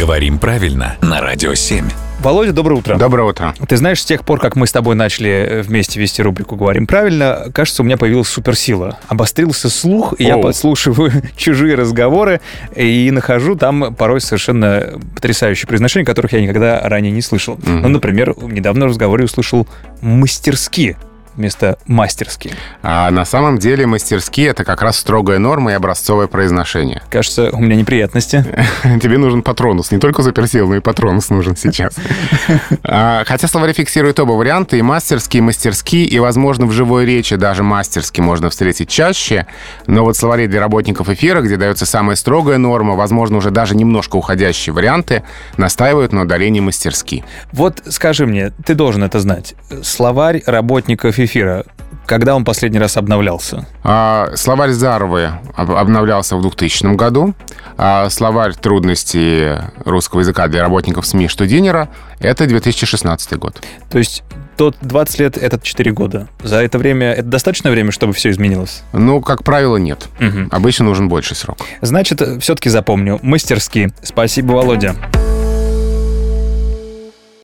Говорим правильно на Радио 7. Володя, доброе утро. Доброе утро. Ты знаешь, с тех пор, как мы с тобой начали э, вместе вести рубрику «Говорим правильно», кажется, у меня появилась суперсила. Обострился слух, и я подслушиваю чужие разговоры и нахожу там порой совершенно потрясающие произношения, которых я никогда ранее не слышал. Ну, например, недавно в разговоре услышал «мастерски» вместо «мастерски». А на самом деле мастерские это как раз строгая норма и образцовое произношение. Кажется, у меня неприятности. Тебе нужен патронус. Не только суперсил, но и патронус нужен сейчас. А, Хотя словари фиксируют оба варианта, и мастерские, и мастерские, и, возможно, в живой речи даже мастерски можно встретить чаще. Но вот словари для работников эфира, где дается самая строгая норма, возможно, уже даже немножко уходящие варианты, настаивают на удалении мастерски. Вот скажи мне, ты должен это знать. Словарь работников эфира, когда он последний раз обновлялся? А, Словарь Заровы об- обновлялся в 2000 году. А Словарь трудностей русского языка для работников СМИ Штудинера — это 2016 год. То есть тот 20 лет, этот 4 года. За это время, это достаточное время, чтобы все изменилось? Ну, как правило, нет. Мгм. Обычно нужен больший срок. Значит, все-таки запомню. Мастерски. Спасибо, Володя.